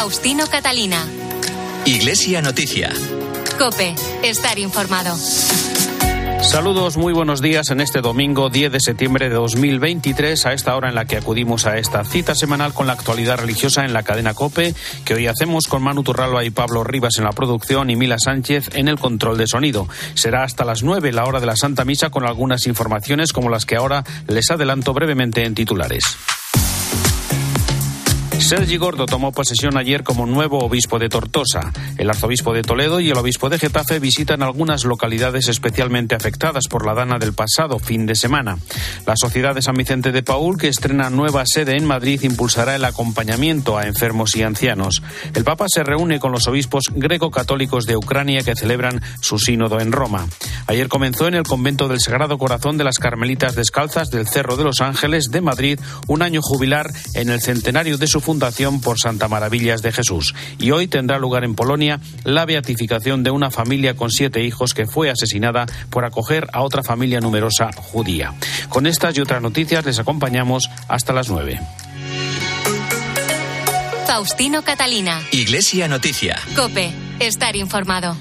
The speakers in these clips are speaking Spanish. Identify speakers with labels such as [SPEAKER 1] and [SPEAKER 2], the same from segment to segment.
[SPEAKER 1] Faustino Catalina.
[SPEAKER 2] Iglesia Noticia.
[SPEAKER 1] Cope, estar informado.
[SPEAKER 3] Saludos, muy buenos días en este domingo 10 de septiembre de 2023, a esta hora en la que acudimos a esta cita semanal con la actualidad religiosa en la cadena COPE, que hoy hacemos con Manu Turralba y Pablo Rivas en la producción y Mila Sánchez en el control de sonido. Será hasta las 9 la hora de la Santa Misa con algunas informaciones como las que ahora les adelanto brevemente en titulares. Sergi Gordo tomó posesión ayer como nuevo obispo de Tortosa. El arzobispo de Toledo y el obispo de Getafe visitan algunas localidades especialmente afectadas por la dana del pasado fin de semana. La Sociedad de San Vicente de Paul, que estrena nueva sede en Madrid, impulsará el acompañamiento a enfermos y ancianos. El Papa se reúne con los obispos greco-católicos de Ucrania que celebran su sínodo en Roma. Ayer comenzó en el convento del Sagrado Corazón de las Carmelitas Descalzas del Cerro de los Ángeles de Madrid un año jubilar en el centenario de su fundación por Santa Maravillas de Jesús. Y hoy tendrá lugar en Polonia la beatificación de una familia con siete hijos que fue asesinada por acoger a otra familia numerosa judía. Con estas y otras noticias les acompañamos hasta las nueve.
[SPEAKER 1] Faustino Catalina.
[SPEAKER 2] Iglesia Noticia.
[SPEAKER 1] Cope, estar informado.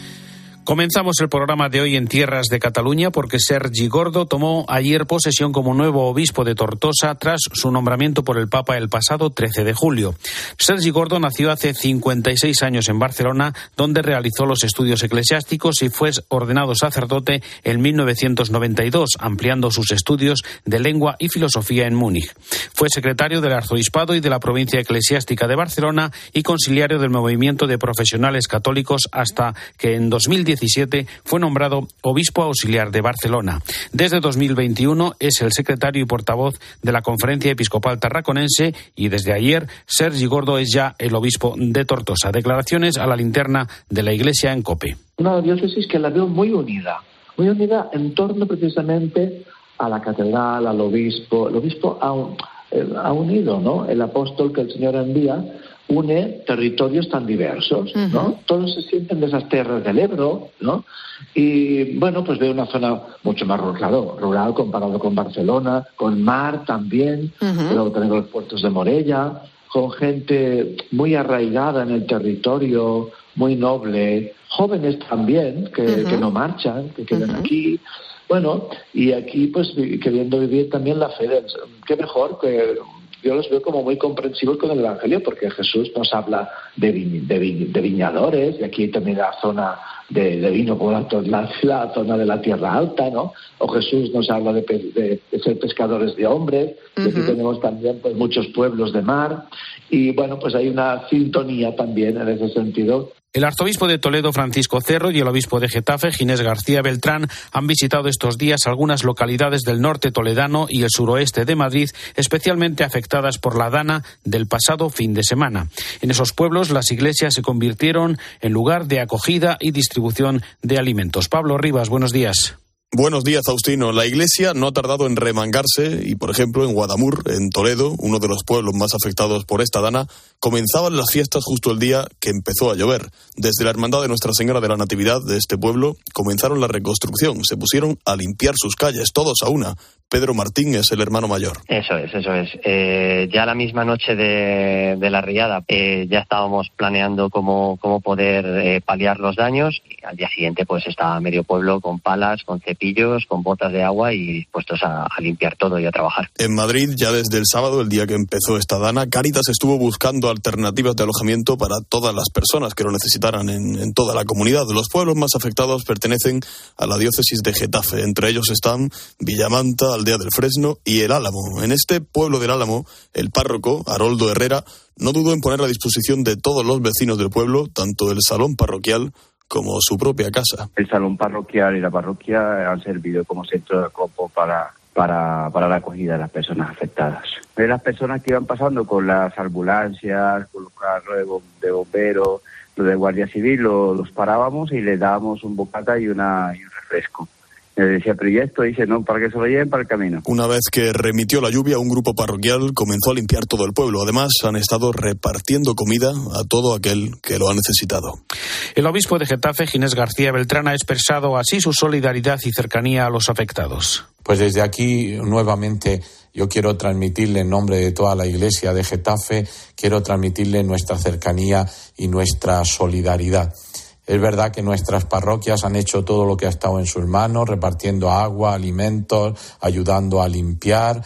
[SPEAKER 3] Comenzamos el programa de hoy en tierras de Cataluña porque Sergi Gordo tomó ayer posesión como nuevo obispo de Tortosa tras su nombramiento por el Papa el pasado 13 de julio. Sergi Gordo nació hace 56 años en Barcelona, donde realizó los estudios eclesiásticos y fue ordenado sacerdote en 1992, ampliando sus estudios de lengua y filosofía en Múnich. Fue secretario del arzobispado y de la provincia eclesiástica de Barcelona y conciliario del movimiento de profesionales católicos hasta que en 2010 fue nombrado obispo auxiliar de Barcelona. Desde 2021 es el secretario y portavoz de la Conferencia Episcopal Tarraconense y desde ayer Sergi Gordo es ya el obispo de Tortosa. Declaraciones a la linterna de la Iglesia en Cope.
[SPEAKER 4] Una diócesis que la veo muy unida, muy unida en torno precisamente a la catedral, al obispo. El obispo ha, eh, ha unido, ¿no? El apóstol que el Señor envía une territorios tan diversos, ¿no? Todos se sienten de esas tierras del Ebro, ¿no? Y bueno, pues veo una zona mucho más rural, rural comparado con Barcelona, con mar también, luego tenemos los puertos de Morella, con gente muy arraigada en el territorio, muy noble, jóvenes también que, que no marchan, que quedan aquí. Bueno, y aquí pues queriendo vivir también la fe, qué mejor que yo los veo como muy comprensivos con el Evangelio, porque Jesús nos habla de, de, viñadores, y aquí también la zona de, vino por la, la, zona de la tierra alta, ¿no? O Jesús nos habla de, ser pescadores de hombres, y aquí tenemos también pues, muchos pueblos de mar, y bueno, pues hay una sintonía también en ese sentido
[SPEAKER 3] el arzobispo de Toledo, Francisco Cerro, y el obispo de Getafe, Ginés García Beltrán, han visitado estos días algunas localidades del norte toledano y el suroeste de Madrid, especialmente afectadas por la dana del pasado fin de semana. En esos pueblos, las iglesias se convirtieron en lugar de acogida y distribución de alimentos. Pablo Rivas, buenos días.
[SPEAKER 5] Buenos días, Faustino. La iglesia no ha tardado en remangarse y, por ejemplo, en Guadamur, en Toledo, uno de los pueblos más afectados por esta dana, comenzaban las fiestas justo el día que empezó a llover. Desde la Hermandad de Nuestra Señora de la Natividad de este pueblo comenzaron la reconstrucción. Se pusieron a limpiar sus calles, todos a una, Pedro Martín es el hermano mayor.
[SPEAKER 6] Eso es, eso es. Eh, ya la misma noche de, la riada eh, ya estábamos planeando cómo, cómo poder eh, paliar los daños y al día siguiente pues estaba medio pueblo con palas, con cepillos, con botas de agua y dispuestos a, limpiar todo y a trabajar.
[SPEAKER 5] En Madrid, ya desde el sábado, el día que empezó esta dana, Caritas estuvo buscando alternativas de alojamiento para todas las personas que lo necesitaran en, en toda la comunidad. Los pueblos más afectados pertenecen a la diócesis de Getafe. Entre ellos están Villamanta, aldea del Fresno y el Álamo. En este pueblo del Álamo, el párroco, Haroldo Herrera, no dudó en poner a disposición de todos los vecinos del pueblo tanto el salón parroquial como su propia casa.
[SPEAKER 7] El salón parroquial y la parroquia han servido como centro de acopio para, para, para la acogida de las personas afectadas. De las personas que iban pasando con las ambulancias, con los carros de bomberos, los de Guardia Civil, los, parábamos y les dábamos un bocata y, una, y un refresco Le decía, pero ¿y esto? dice, no, para que se lo lleven para el camino.
[SPEAKER 5] Una vez que remitió la lluvia, un grupo parroquial comenzó a limpiar todo el pueblo. Además, han estado repartiendo comida a todo aquel que lo ha necesitado.
[SPEAKER 3] El obispo de Getafe, Ginés García Beltrán, ha expresado así su solidaridad y cercanía a los afectados.
[SPEAKER 8] Pues desde aquí, nuevamente, yo quiero transmitirle en nombre de toda la Iglesia de Getafe, quiero transmitirle nuestra cercanía y nuestra solidaridad. Es verdad que nuestras parroquias han hecho todo lo que ha estado en sus manos, repartiendo agua, alimentos, ayudando a limpiar.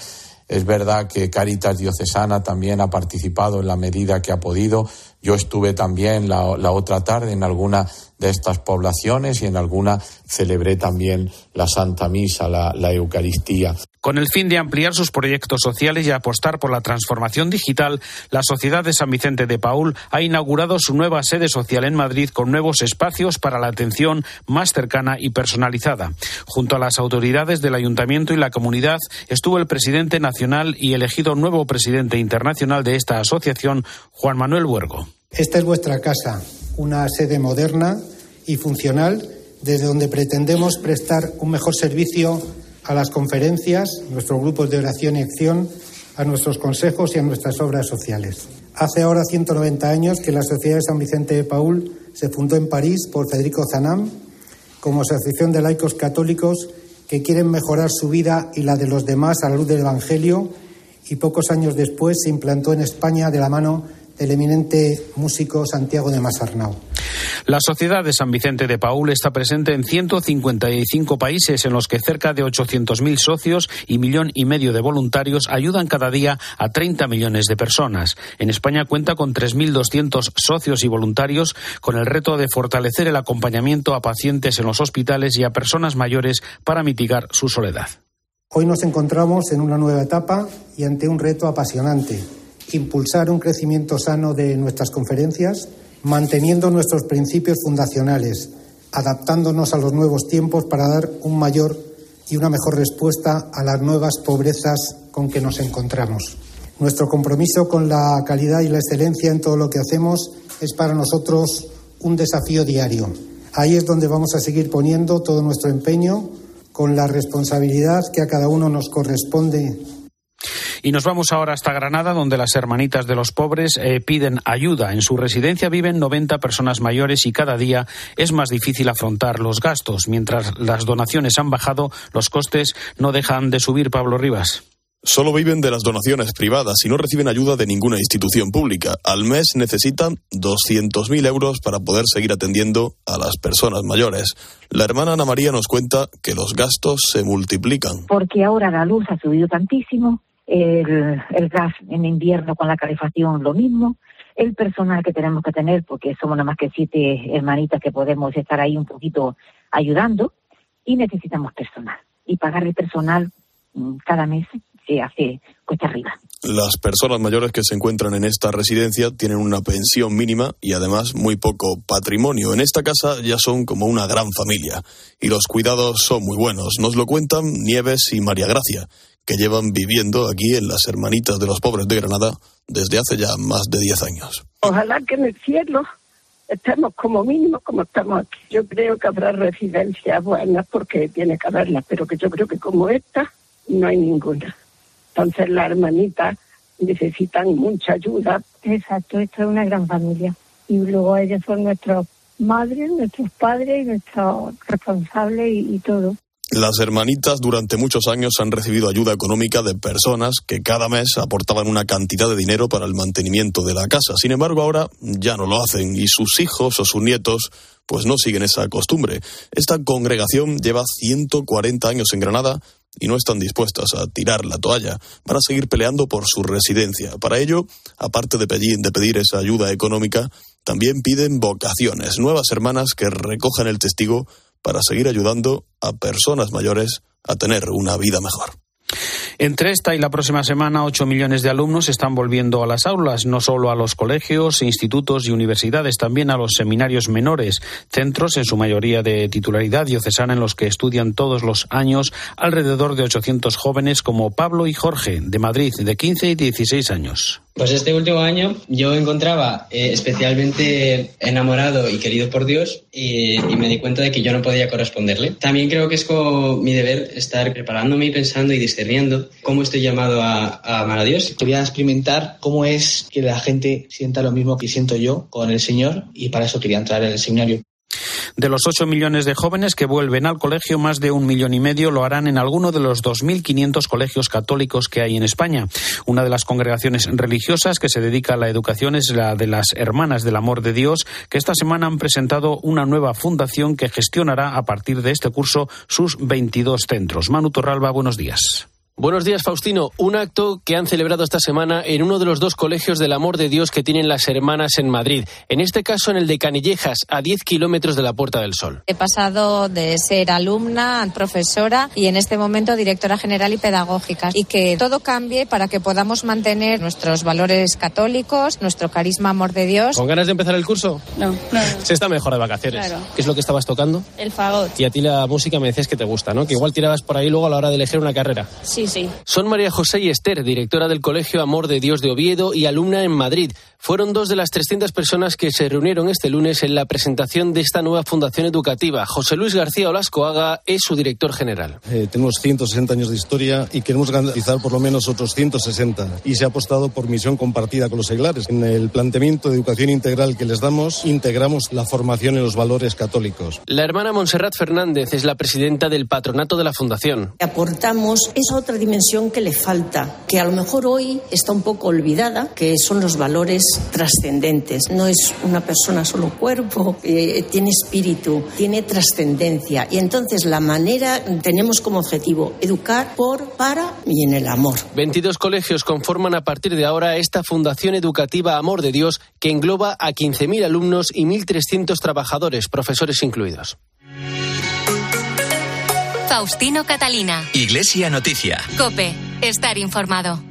[SPEAKER 8] Es verdad que Caritas Diocesana también ha participado en la medida que ha podido. Yo estuve también la, otra tarde en alguna de estas poblaciones y en alguna celebré también la Santa Misa, la Eucaristía.
[SPEAKER 3] Con el fin de ampliar sus proyectos sociales y apostar por la transformación digital, la Sociedad de San Vicente de Paul ha inaugurado su nueva sede social en Madrid con nuevos espacios para la atención más cercana y personalizada. Junto a las autoridades del ayuntamiento y la comunidad estuvo el presidente nacional y elegido nuevo presidente internacional de esta asociación, Juan Manuel Huergo.
[SPEAKER 9] Esta es vuestra casa, una sede moderna y funcional desde donde pretendemos prestar un mejor servicio a las conferencias, nuestros grupos de oración y acción, a nuestros consejos y a nuestras obras sociales. Hace ahora 190 años que la Sociedad de San Vicente de Paul se fundó en París por Federico Zanam como asociación de laicos católicos que quieren mejorar su vida y la de los demás a la luz del Evangelio y pocos años después se implantó en España de la mano del eminente músico Santiago de Masarnau.
[SPEAKER 3] La Sociedad de San Vicente de Paul está presente en 155 países en los que cerca de 800.000 socios y millón y medio de voluntarios ayudan cada día a 30 millones de personas. En España cuenta con 3.200 socios y voluntarios con el reto de fortalecer el acompañamiento a pacientes en los hospitales y a personas mayores para mitigar su soledad.
[SPEAKER 9] Hoy nos encontramos en una nueva etapa y ante un reto apasionante impulsar un crecimiento sano de nuestras conferencias, manteniendo nuestros principios fundacionales, adaptándonos a los nuevos tiempos para dar un mayor y una mejor respuesta a las nuevas pobrezas con que nos encontramos. Nuestro compromiso con la calidad y la excelencia en todo lo que hacemos es para nosotros un desafío diario. Ahí es donde vamos a seguir poniendo todo nuestro empeño con la responsabilidad que a cada uno nos corresponde
[SPEAKER 3] y nos vamos ahora hasta Granada, donde las hermanitas de los pobres eh, piden ayuda. En su residencia viven 90 personas mayores y cada día es más difícil afrontar los gastos. Mientras las donaciones han bajado, los costes no dejan de subir, Pablo Rivas.
[SPEAKER 5] Solo viven de las donaciones privadas y no reciben ayuda de ninguna institución pública. Al mes necesitan 200.000 euros para poder seguir atendiendo a las personas mayores. La hermana Ana María nos cuenta que los gastos se multiplican.
[SPEAKER 10] Porque ahora la luz ha subido tantísimo, el, gas en invierno con la calefacción lo mismo, el personal que tenemos que tener, porque somos nada más que siete hermanitas que podemos estar ahí un poquito ayudando, y necesitamos personal. Y pagar el personal mm, cada mes se hace cuesta arriba.
[SPEAKER 5] Las personas mayores que se encuentran en esta residencia tienen una pensión mínima y además muy poco patrimonio. En esta casa ya son como una gran familia y los cuidados son muy buenos. Nos lo cuentan Nieves y María Gracia, que llevan viviendo aquí en las Hermanitas de los Pobres de Granada desde hace ya más de 10 años.
[SPEAKER 11] Ojalá que en el cielo estemos como mínimo como estamos aquí. Yo creo que habrá residencias buenas porque tiene que haberlas, pero que yo creo que como esta no hay ninguna. Entonces las hermanitas necesitan mucha ayuda.
[SPEAKER 12] Exacto, esto es una gran familia. Y luego ellos son nuestros madres, nuestros padres, nuestros responsables y todo.
[SPEAKER 5] Las hermanitas durante muchos años han recibido ayuda económica de personas que cada mes aportaban una cantidad de dinero para el mantenimiento de la casa. Sin embargo, ahora ya no lo hacen y sus hijos o sus nietos pues no siguen esa costumbre. Esta congregación lleva 140 años en Granada y no están dispuestas a tirar la toalla. Van a seguir peleando por su residencia. Para ello, aparte de pedir, de pedir esa ayuda económica, también piden vocaciones, nuevas hermanas que recojan el testigo para seguir ayudando a personas mayores a tener una vida mejor.
[SPEAKER 3] Entre esta y la próxima semana, 8 millones de alumnos están volviendo a las aulas, no solo a los colegios, institutos y universidades, también a los seminarios menores, centros en su mayoría de titularidad diocesana en los que estudian todos los años alrededor de 800 jóvenes como Pablo y Jorge, de Madrid, de 15 y 16 años.
[SPEAKER 13] Pues este último año yo encontraba eh, especialmente enamorado y querido por Dios y, me di cuenta de que yo no podía corresponderle. También creo que es como mi deber estar preparándome y pensando y discerniendo cómo estoy llamado a, a amar a Dios.
[SPEAKER 14] Quería experimentar cómo es que la gente sienta lo mismo que siento yo con el Señor y para eso quería entrar en el seminario.
[SPEAKER 3] De los 8 millones de jóvenes que vuelven al colegio, más de un millón y medio lo harán en alguno de los 2.500 colegios católicos que hay en España. Una de las congregaciones religiosas que se dedica a la educación es la de las Hermanas del Amor de Dios, que esta semana han presentado una nueva fundación que gestionará a partir de este curso sus 22 centros. Manu Torralba, buenos días.
[SPEAKER 15] Buenos días, Faustino. Un acto que han celebrado esta semana en uno de los dos colegios del amor de Dios que tienen las hermanas en Madrid. En este caso, en el de Canillejas, a 10 kilómetros de la Puerta del Sol.
[SPEAKER 16] He pasado de ser alumna a profesora y en este momento directora general y pedagógica. Y que todo cambie para que podamos mantener nuestros valores católicos, nuestro carisma amor de Dios.
[SPEAKER 15] ¿Con ganas de empezar el curso?
[SPEAKER 16] No, no.
[SPEAKER 15] Se está mejor de vacaciones.
[SPEAKER 16] Claro.
[SPEAKER 15] ¿Qué es lo que estabas tocando?
[SPEAKER 16] El fagot.
[SPEAKER 15] Y a ti la música me decías que te gusta, ¿no? Que igual tirabas por ahí luego a la hora de elegir una carrera.
[SPEAKER 16] Sí,
[SPEAKER 15] Son María José y Esther, directora del Colegio Amor de Dios de Oviedo y alumna en Madrid. Fueron dos de las 300 personas que se reunieron este lunes en la presentación de esta nueva fundación educativa. José Luis García Olascoaga es su director general.
[SPEAKER 17] Eh, tenemos 160 años de historia y queremos garantizar por lo menos otros 160. Y se ha apostado por misión compartida con los seglares. En el planteamiento de educación integral que les damos, integramos la formación en los valores católicos.
[SPEAKER 15] La hermana Montserrat Fernández es la presidenta del patronato de la fundación.
[SPEAKER 18] Aportamos esa otra dimensión que le falta, que a lo mejor hoy está un poco olvidada, que son los valores trascendentes. No es una persona solo cuerpo, eh, tiene espíritu, tiene trascendencia. Y entonces la manera, tenemos como objetivo educar por, para y en el amor.
[SPEAKER 15] 22 colegios conforman a partir de ahora esta Fundación Educativa Amor de Dios que engloba a 15.000 alumnos y 1.300 trabajadores, profesores incluidos.
[SPEAKER 1] Faustino Catalina.
[SPEAKER 2] Iglesia Noticia.
[SPEAKER 1] Cope. Estar informado.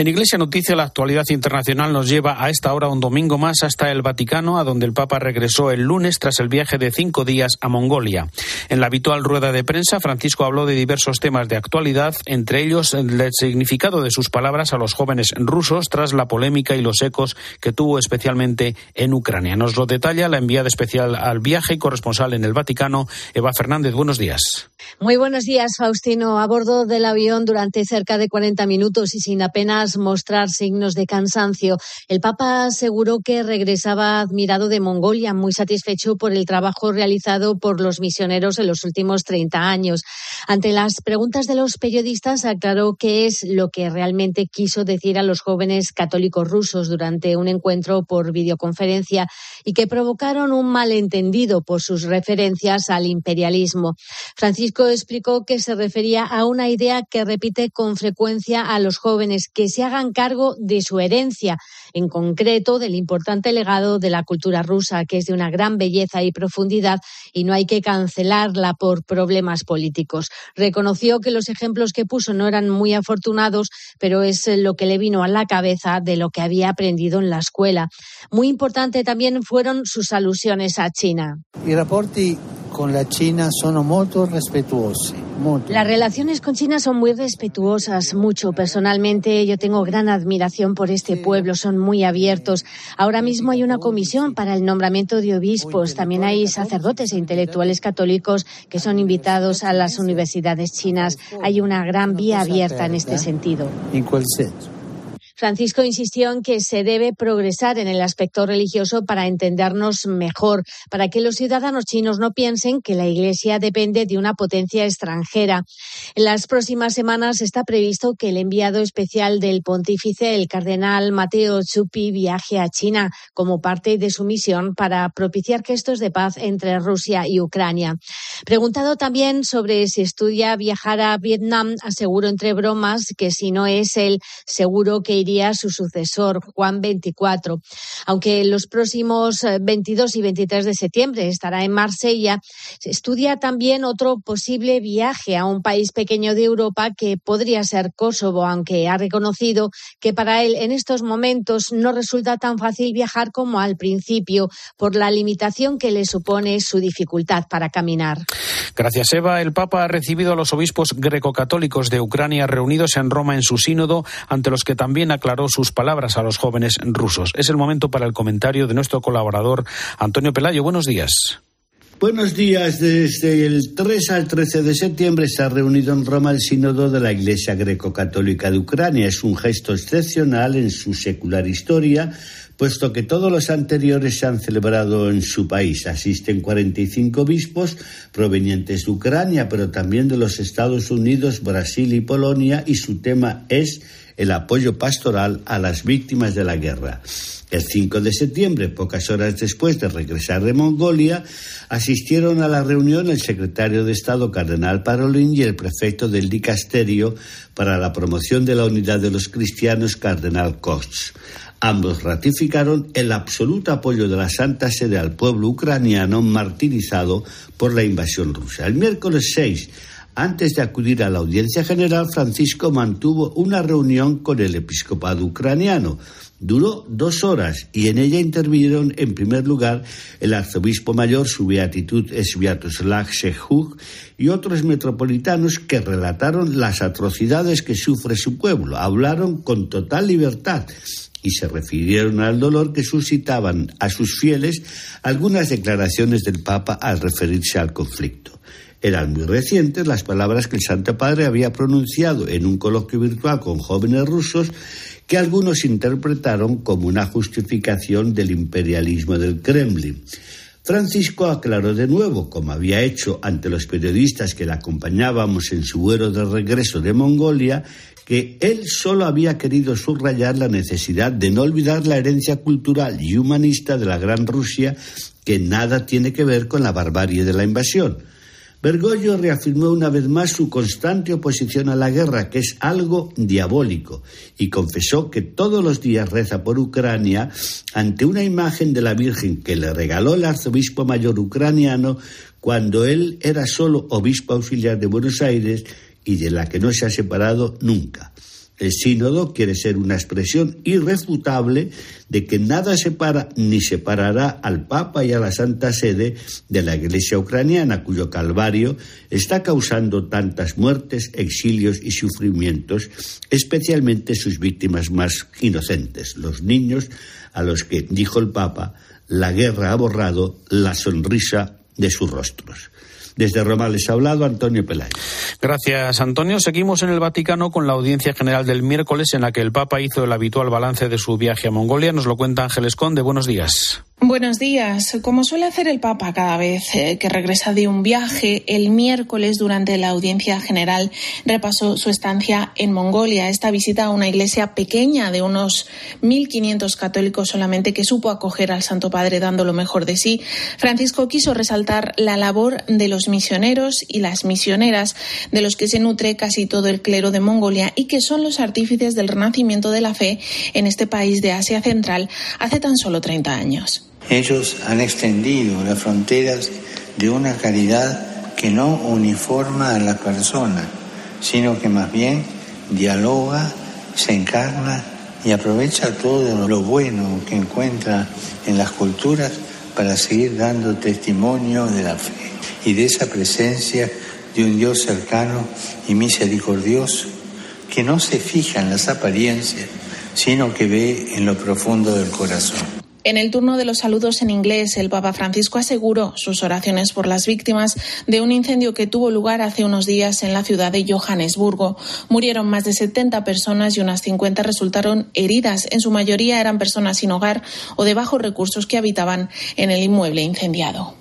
[SPEAKER 3] En Iglesia Noticia, la actualidad internacional nos lleva a esta hora un domingo más hasta el Vaticano, a donde el Papa regresó el lunes tras el viaje de cinco días a Mongolia. En la habitual rueda de prensa, Francisco habló de diversos temas de actualidad, entre ellos el significado de sus palabras a los jóvenes rusos tras la polémica y los ecos que tuvo especialmente en Ucrania. Nos lo detalla la enviada especial al viaje y corresponsal en el Vaticano, Eva Fernández. Buenos días.
[SPEAKER 19] Muy buenos días, Faustino. A bordo del avión durante cerca de 40 minutos y sin apenas mostrar signos de cansancio, el Papa aseguró que regresaba admirado de Mongolia, muy satisfecho por el trabajo realizado por los misioneros en los últimos 30 años. Ante las preguntas de los periodistas, aclaró qué es lo que realmente quiso decir a los jóvenes católicos rusos durante un encuentro por videoconferencia y que provocaron un malentendido por sus referencias al imperialismo. Francisco explicó que se refería a una idea que repite con frecuencia a los jóvenes que se hagan cargo de su herencia, en concreto del importante legado de la cultura rusa, que es de una gran belleza y profundidad y no hay que cancelarla por problemas políticos. Reconoció que los ejemplos que puso no eran muy afortunados, pero es lo que le vino a la cabeza de lo que había aprendido en la escuela. Muy importante también fueron sus alusiones a China.
[SPEAKER 20] I rapporti con la China sono molto respetuosi.
[SPEAKER 19] Las relaciones con China son muy respetuosas, mucho. Personalmente yo tengo gran admiración por este pueblo, son muy abiertos. Ahora mismo hay una comisión para el nombramiento de obispos, también hay sacerdotes e intelectuales católicos que son invitados a las universidades chinas. Hay una gran vía abierta en este sentido.
[SPEAKER 20] In quel senso.
[SPEAKER 19] Francisco insistió en que se debe progresar en el aspecto religioso para entendernos mejor, para que los ciudadanos chinos no piensen que la Iglesia depende de una potencia extranjera. En las próximas semanas está previsto que el enviado especial del pontífice, el cardenal Mateo Zuppi, viaje a China como parte de su misión para propiciar gestos de paz entre Rusia y Ucrania. Preguntado también sobre si estudia viajar a Vietnam, aseguró entre bromas que si no es él, seguro que iría sería su sucesor, Juan XXIV. Aunque los próximos 22 y 23 de septiembre estará en Marsella, se estudia también otro posible viaje a un país pequeño de Europa que podría ser Kosovo, aunque ha reconocido que para él en estos momentos no resulta tan fácil viajar como al principio por la limitación que le supone su dificultad para caminar.
[SPEAKER 3] Gracias, Eva. El Papa ha recibido a los obispos grecocatólicos de Ucrania reunidos en Roma en su sínodo, ante los que también aclaró sus palabras a los jóvenes rusos. Es el momento para el comentario de nuestro colaborador Antonio Pelayo. Buenos días.
[SPEAKER 21] Buenos días. Desde el 3 al 13 de septiembre se ha reunido en Roma el sínodo de la Iglesia Greco-Católica de Ucrania. Es un gesto excepcional en su secular historia, puesto que todos los anteriores se han celebrado en su país. Asisten 45 obispos provenientes de Ucrania, pero también de los Estados Unidos, Brasil y Polonia, y su tema es el apoyo pastoral a las víctimas de la guerra. El 5 de septiembre, pocas horas después de regresar de Mongolia, asistieron a la reunión el secretario de Estado Cardenal Parolin y el prefecto del dicasterio para la promoción de la unidad de los cristianos Cardenal Koch. Ambos ratificaron el absoluto apoyo de la Santa Sede al pueblo ucraniano martirizado por la invasión rusa. El miércoles 6, antes de acudir a la audiencia general, Francisco mantuvo una reunión con el episcopado ucraniano Duró dos horas y en ella intervinieron en primer lugar el arzobispo mayor, su beatitud Sviatoslav Shechuk, y otros metropolitanos que relataron las atrocidades que sufre su pueblo. Hablaron con total libertad y se refirieron al dolor que suscitaban a sus fieles algunas declaraciones del Papa al referirse al conflicto. Eran muy recientes las palabras que el Santo Padre había pronunciado en un coloquio virtual con jóvenes rusos que algunos interpretaron como una justificación del imperialismo del Kremlin. Francisco aclaró de nuevo, como había hecho ante los periodistas que le acompañábamos en su vuelo de regreso de Mongolia, que él solo había querido subrayar la necesidad de no olvidar la herencia cultural y humanista de la Gran Rusia, que nada tiene que ver con la barbarie de la invasión. Bergoglio reafirmó una vez más su constante oposición a la guerra, que es algo diabólico, y confesó que todos los días reza por Ucrania ante una imagen de la Virgen que le regaló el arzobispo mayor ucraniano cuando él era solo obispo auxiliar de Buenos Aires y de la que no se ha separado nunca. El sínodo quiere ser una expresión irrefutable de que nada separa ni separará al Papa y a la Santa Sede de la Iglesia ucraniana, cuyo calvario está causando tantas muertes, exilios y sufrimientos, especialmente sus víctimas más inocentes, los niños a los que, dijo el Papa, la guerra ha borrado la sonrisa de sus rostros. Desde Roma les ha hablado Antonio Pelayo.
[SPEAKER 3] Gracias, Antonio. Seguimos en el Vaticano con la audiencia general del miércoles en la que el Papa hizo el habitual balance de su viaje a Mongolia. Nos lo cuenta Ángeles Conde. Buenos días.
[SPEAKER 22] Buenos días. Como suele hacer el Papa cada vez eh, que regresa de un viaje, el miércoles durante la audiencia general repasó su estancia en Mongolia. Esta visita a una iglesia pequeña de unos 1.500 católicos solamente que supo acoger al Santo Padre dando lo mejor de sí. Francisco quiso resaltar la labor de los misioneros y las misioneras de los que se nutre casi todo el clero de Mongolia y que son los artífices del renacimiento de la fe en este país de Asia Central hace tan solo 30 años.
[SPEAKER 23] Ellos han extendido las fronteras de una caridad que no uniforma a la persona, sino que más bien dialoga, se encarna y aprovecha todo lo bueno que encuentra en las culturas para seguir dando testimonio de la fe y de esa presencia de un Dios cercano y misericordioso que no se fija en las apariencias, sino que ve en lo profundo del corazón.
[SPEAKER 22] En el turno de los saludos en inglés, el Papa Francisco aseguró sus oraciones por las víctimas de un incendio que tuvo lugar hace unos días en la ciudad de Johannesburgo. Murieron más de 70 personas y unas 50 resultaron heridas. En su mayoría eran personas sin hogar o de bajos recursos que habitaban en el inmueble incendiado.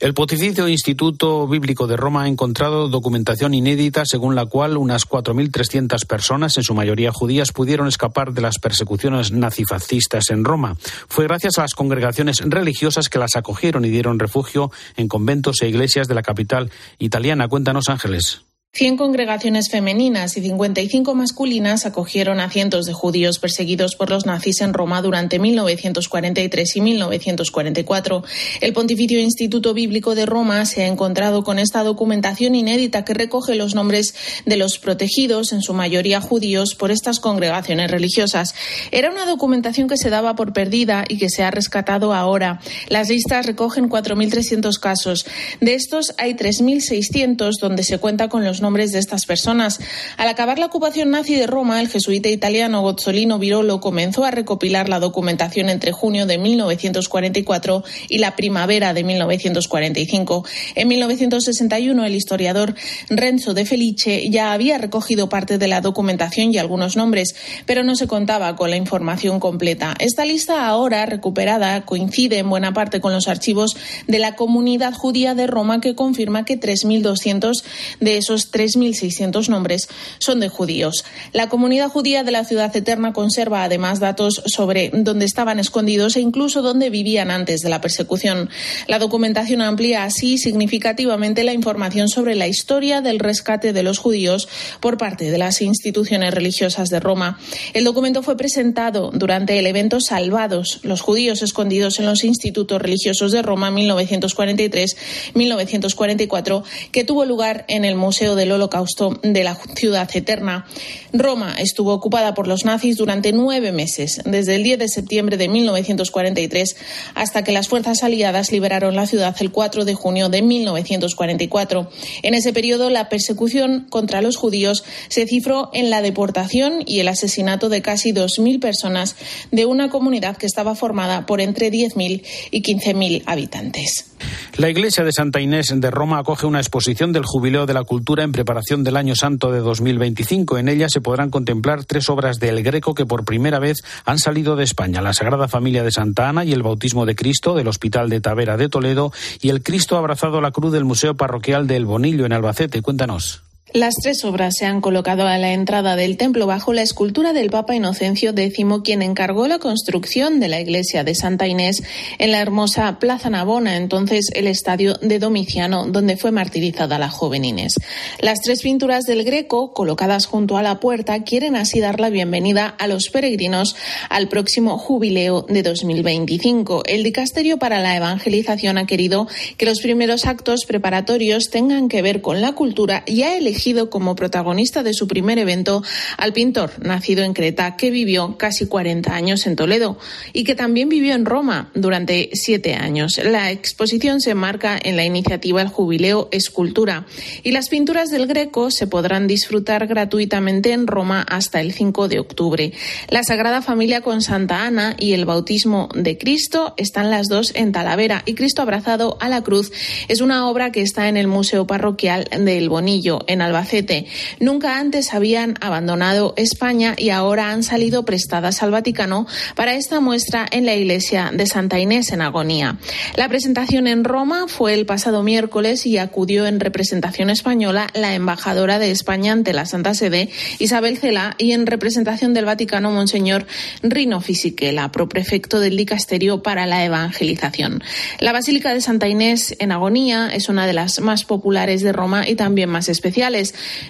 [SPEAKER 3] El Pontificio Instituto Bíblico de Roma ha encontrado documentación inédita según la cual unas 4.300 personas, en su mayoría judías, pudieron escapar de las persecuciones nazifascistas en Roma. Fue gracias a las congregaciones religiosas que las acogieron y dieron refugio en conventos e iglesias de la capital italiana. Cuéntanos, Ángeles.
[SPEAKER 22] 100 congregaciones femeninas y 55 masculinas acogieron a cientos de judíos perseguidos por los nazis en Roma durante 1943 y 1944. El Pontificio Instituto Bíblico de Roma se ha encontrado con esta documentación inédita que recoge los nombres de los protegidos, en su mayoría judíos, por estas congregaciones religiosas. Era una documentación que se daba por perdida y que se ha rescatado ahora. Las listas recogen 4.300 casos. De estos hay 3.600 donde se cuenta con los nombres de estas personas. Al acabar la ocupación nazi de Roma, el jesuita italiano Gozzolino Virolo comenzó a recopilar la documentación entre junio de 1944 y la primavera de 1945. En 1961, el historiador Renzo de Felice ya había recogido parte de la documentación y algunos nombres, pero no se contaba con la información completa. Esta lista ahora recuperada coincide en buena parte con los archivos de la comunidad judía de Roma que confirma que 3.200 de esos 3.600 nombres son de judíos. La comunidad judía de la ciudad eterna conserva además datos sobre dónde estaban escondidos e incluso dónde vivían antes de la persecución. La documentación amplía así significativamente la información sobre la historia del rescate de los judíos por parte de las instituciones religiosas de Roma. El documento fue presentado durante el evento Salvados, los judíos escondidos en los institutos religiosos de Roma 1943-1944, que tuvo lugar en el Museo del Holocausto de la ciudad eterna. Roma estuvo ocupada por los nazis durante nueve meses, desde el 10 de septiembre de 1943 hasta que las fuerzas aliadas liberaron la ciudad el 4 de junio de 1944. En ese periodo, la persecución contra los judíos se cifró en la deportación y el asesinato de casi 2.000 personas de una comunidad que estaba formada por entre 10.000 y 15.000 habitantes.
[SPEAKER 3] La iglesia de Santa Inés de Roma acoge una exposición del Jubileo de la Cultura en preparación del Año Santo de 2025. En ella se podrán contemplar tres obras del Greco que por primera vez han salido de España: la Sagrada Familia de Santa Ana y el Bautismo de Cristo del Hospital de Tavera de Toledo y el Cristo abrazado a la cruz del Museo Parroquial del Bonillo en Albacete. Cuéntanos.
[SPEAKER 22] Las tres obras se han colocado a la entrada del templo bajo la escultura del Papa Inocencio X, quien encargó la construcción de la iglesia de Santa Inés en la hermosa Plaza Navona, entonces el estadio de Domiciano, donde fue martirizada la joven Inés. Las tres pinturas del Greco, colocadas junto a la puerta, quieren así dar la bienvenida a los peregrinos al próximo jubileo de 2025. El Dicasterio para la Evangelización ha querido que los primeros actos preparatorios tengan que ver con la cultura y ha elegido como protagonista de su primer evento al pintor nacido en Creta que vivió casi 40 años en Toledo y que también vivió en Roma durante siete años. La exposición se enmarca en la iniciativa El Jubileo Escultura y las pinturas del Greco se podrán disfrutar gratuitamente en Roma hasta el 5 de octubre. La Sagrada Familia con Santa Ana y el Bautismo de Cristo están las dos en Talavera y Cristo abrazado a la cruz es una obra que está en el Museo Parroquial del Bonillo en Albacete. Nunca antes habían abandonado España y ahora han salido prestadas al Vaticano para esta muestra en la iglesia de Santa Inés en Agonía. La presentación en Roma fue el pasado miércoles y acudió en representación española la embajadora de España ante la Santa Sede, Isabel Cela, y en representación del Vaticano, Monseñor Rino Fisichella, proprefecto del Dicasterio para la Evangelización. La Basílica de Santa Inés en Agonía es una de las más populares de Roma y también más especiales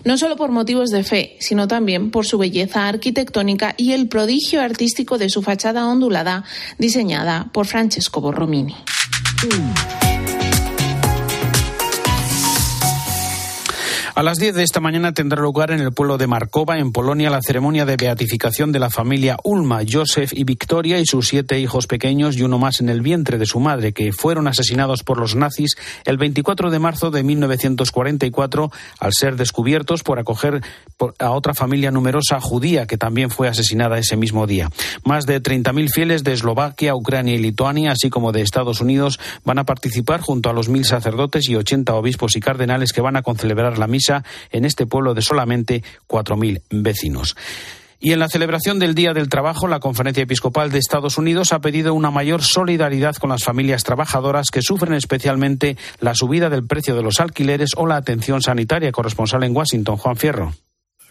[SPEAKER 22] no solo por motivos de fe, sino también por su belleza arquitectónica y el prodigio artístico de su fachada ondulada, diseñada por Francesco Borromini.
[SPEAKER 3] A las 10 de esta mañana tendrá lugar en el pueblo de Markova, en Polonia, la ceremonia de beatificación de la familia Ulma, Joseph y Victoria y sus siete hijos pequeños y uno más en el vientre de su madre, que fueron asesinados por los nazis el 24 de marzo de 1944 al ser descubiertos por acoger a otra familia numerosa judía que también fue asesinada ese mismo día. Más de 30.000 fieles de Eslovaquia, Ucrania y Lituania, así como de Estados Unidos, van a participar junto a los mil sacerdotes y 80 obispos y cardenales que van a concelebrar la misa en este pueblo de solamente 4.000 vecinos. Y en la celebración del Día del Trabajo, la Conferencia Episcopal de Estados Unidos ha pedido una mayor solidaridad con las familias trabajadoras que sufren especialmente la subida del precio de los alquileres o la atención sanitaria. Corresponsal en Washington, Juan Fierro.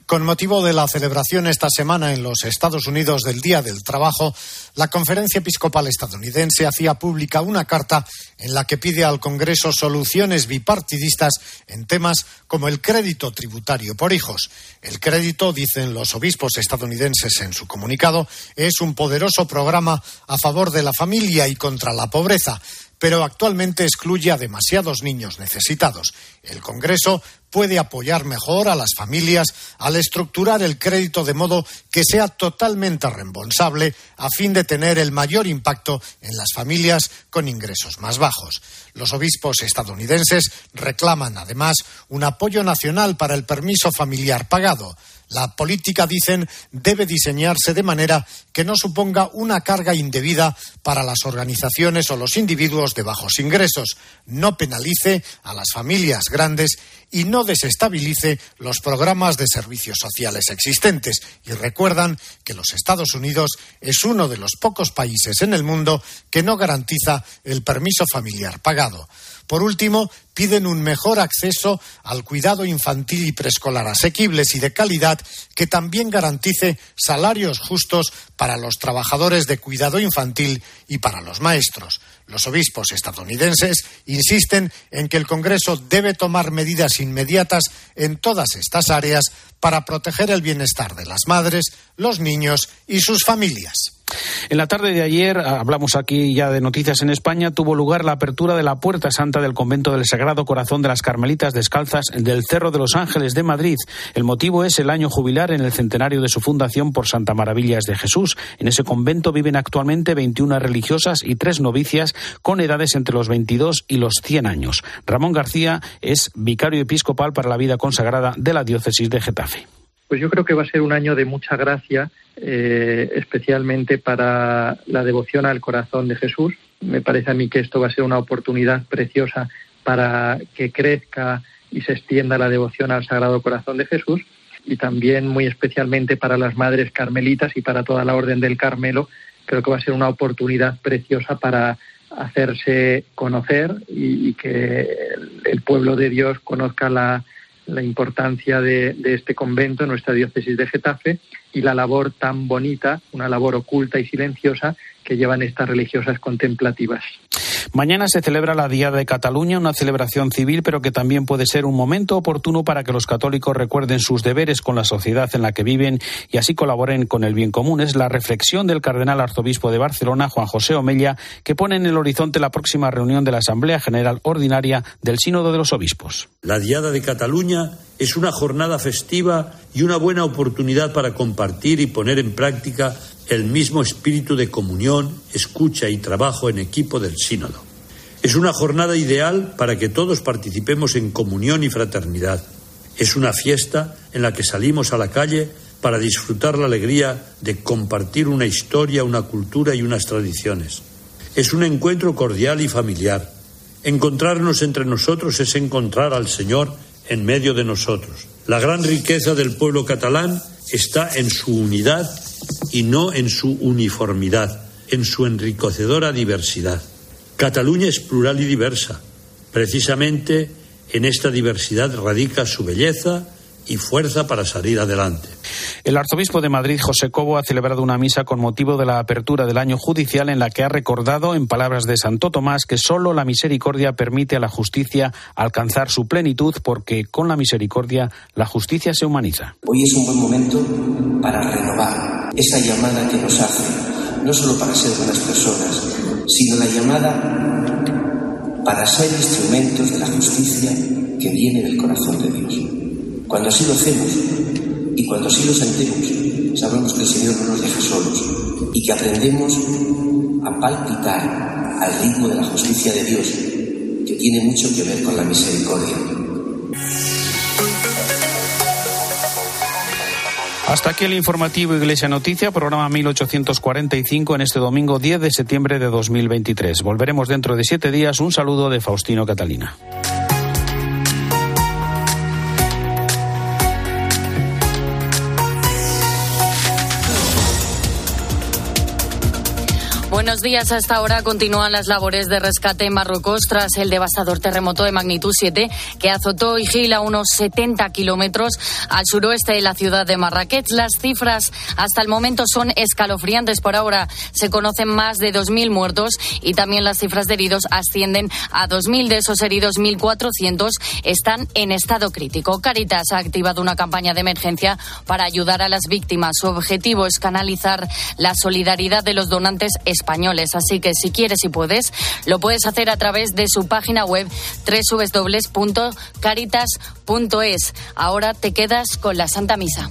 [SPEAKER 24] Con motivo de la celebración esta semana en los Estados Unidos del Día del Trabajo, la Conferencia Episcopal estadounidense hacía pública una carta en la que pide al Congreso soluciones bipartidistas en temas como el crédito tributario por hijos. El crédito, dicen los obispos estadounidenses en su comunicado, es un poderoso programa a favor de la familia y contra la pobreza pero actualmente excluye a demasiados niños necesitados. El Congreso puede apoyar mejor a las familias al estructurar el crédito de modo que sea totalmente reembolsable a fin de tener el mayor impacto en las familias con ingresos más bajos. Los obispos estadounidenses reclaman además un apoyo nacional para el permiso familiar pagado. La política, dicen, debe diseñarse de manera que no suponga una carga indebida para las organizaciones o los individuos de bajos ingresos, no penalice a las familias grandes y no desestabilice los programas de servicios sociales existentes. Y recuerdan que los Estados Unidos es uno de los pocos países en el mundo que no garantiza el permiso familiar pagado. Por último, piden un mejor acceso al cuidado infantil y preescolar asequibles y de calidad que también garantice salarios justos para los trabajadores de cuidado infantil y para los maestros. Los obispos estadounidenses insisten en que el Congreso debe tomar medidas inmediatas en todas estas áreas para proteger el bienestar de las madres, los niños y sus familias.
[SPEAKER 3] En la tarde de ayer, hablamos aquí ya de noticias en España, tuvo lugar la apertura de la Puerta Santa del Convento del Sagrado Corazón de las Carmelitas Descalzas del Cerro de los Ángeles de Madrid. El motivo es el año jubilar en el centenario de su fundación por Santa Maravillas de Jesús. En ese convento viven actualmente 21 religiosas y tres novicias con edades entre los 22 y los 100 años. Ramón García es vicario episcopal para la vida consagrada de la diócesis de Getafe.
[SPEAKER 25] Pues yo creo que va a ser un año de mucha gracia, eh, especialmente para la devoción al corazón de Jesús. Me parece a mí que esto va a ser una oportunidad preciosa para que crezca y se extienda la devoción al Sagrado Corazón de Jesús y también muy especialmente para las madres carmelitas y para toda la Orden del Carmelo. Creo que va a ser una oportunidad preciosa para hacerse conocer y, que el pueblo de Dios conozca la, la importancia de, este convento en nuestra diócesis de Getafe y la labor tan bonita, una labor oculta y silenciosa que llevan estas religiosas contemplativas.
[SPEAKER 3] Mañana se celebra la Día de Cataluña, una celebración civil, pero que también puede ser un momento oportuno para que los católicos recuerden sus deberes con la sociedad en la que viven y así colaboren con el bien común. Es la reflexión del cardenal arzobispo de Barcelona, Juan José Omella, que pone en el horizonte la próxima reunión de la Asamblea General Ordinaria del Sínodo de los Obispos.
[SPEAKER 26] La Diada de Cataluña es una jornada festiva y una buena oportunidad para compartir y poner en práctica el mismo espíritu de comunión, escucha y trabajo en equipo del sínodo. Es una jornada ideal para que todos participemos en comunión y fraternidad. Es una fiesta en la que salimos a la calle para disfrutar la alegría de compartir una historia, una cultura y unas tradiciones. Es un encuentro cordial y familiar. Encontrarnos entre nosotros es encontrar al Señor en medio de nosotros. La gran riqueza del pueblo catalán está en su unidad y no en su uniformidad, en su enriquecedora diversidad. Cataluña es plural y diversa. Precisamente en esta diversidad radica su belleza y fuerza para salir adelante.
[SPEAKER 3] El arzobispo de Madrid, José Cobo, ha celebrado una misa con motivo de la apertura del año judicial en la que ha recordado, en palabras de Santo Tomás, que solo la misericordia permite a la justicia alcanzar su plenitud, porque con la misericordia la justicia se humaniza.
[SPEAKER 27] Hoy es un buen momento para renovar esa llamada que nos hace, no solo para ser buenas personas, sino la llamada para ser instrumentos de la justicia que viene del corazón de Dios. Cuando así lo hacemos, y cuando así lo sentemos, sabemos que el Señor no nos deja solos y que aprendemos a palpitar al ritmo de la justicia de Dios, que tiene mucho que ver con la misericordia.
[SPEAKER 3] Hasta aquí el informativo Iglesia Noticia, programa 1845 en este domingo 10 de septiembre de 2023. Volveremos dentro de siete días. Un saludo de Faustino Catalina.
[SPEAKER 28] Buenos
[SPEAKER 29] días. Hasta ahora continúan las labores de rescate en Marruecos tras el devastador terremoto de magnitud 7 que azotó Igil a unos 70 kilómetros al suroeste de la ciudad de Marrakech. Las cifras hasta el momento son escalofriantes. Por ahora se conocen más de 2.000 muertos y también las cifras de heridos ascienden a 2.000. De esos heridos, 1.400 están en estado crítico. Caritas ha activado una campaña de emergencia para ayudar a las víctimas. Su objetivo es canalizar la solidaridad de los donantes Así que si quieres y puedes, lo puedes hacer a través de su página web www.caritas.es. Ahora te quedas con la Santa Misa.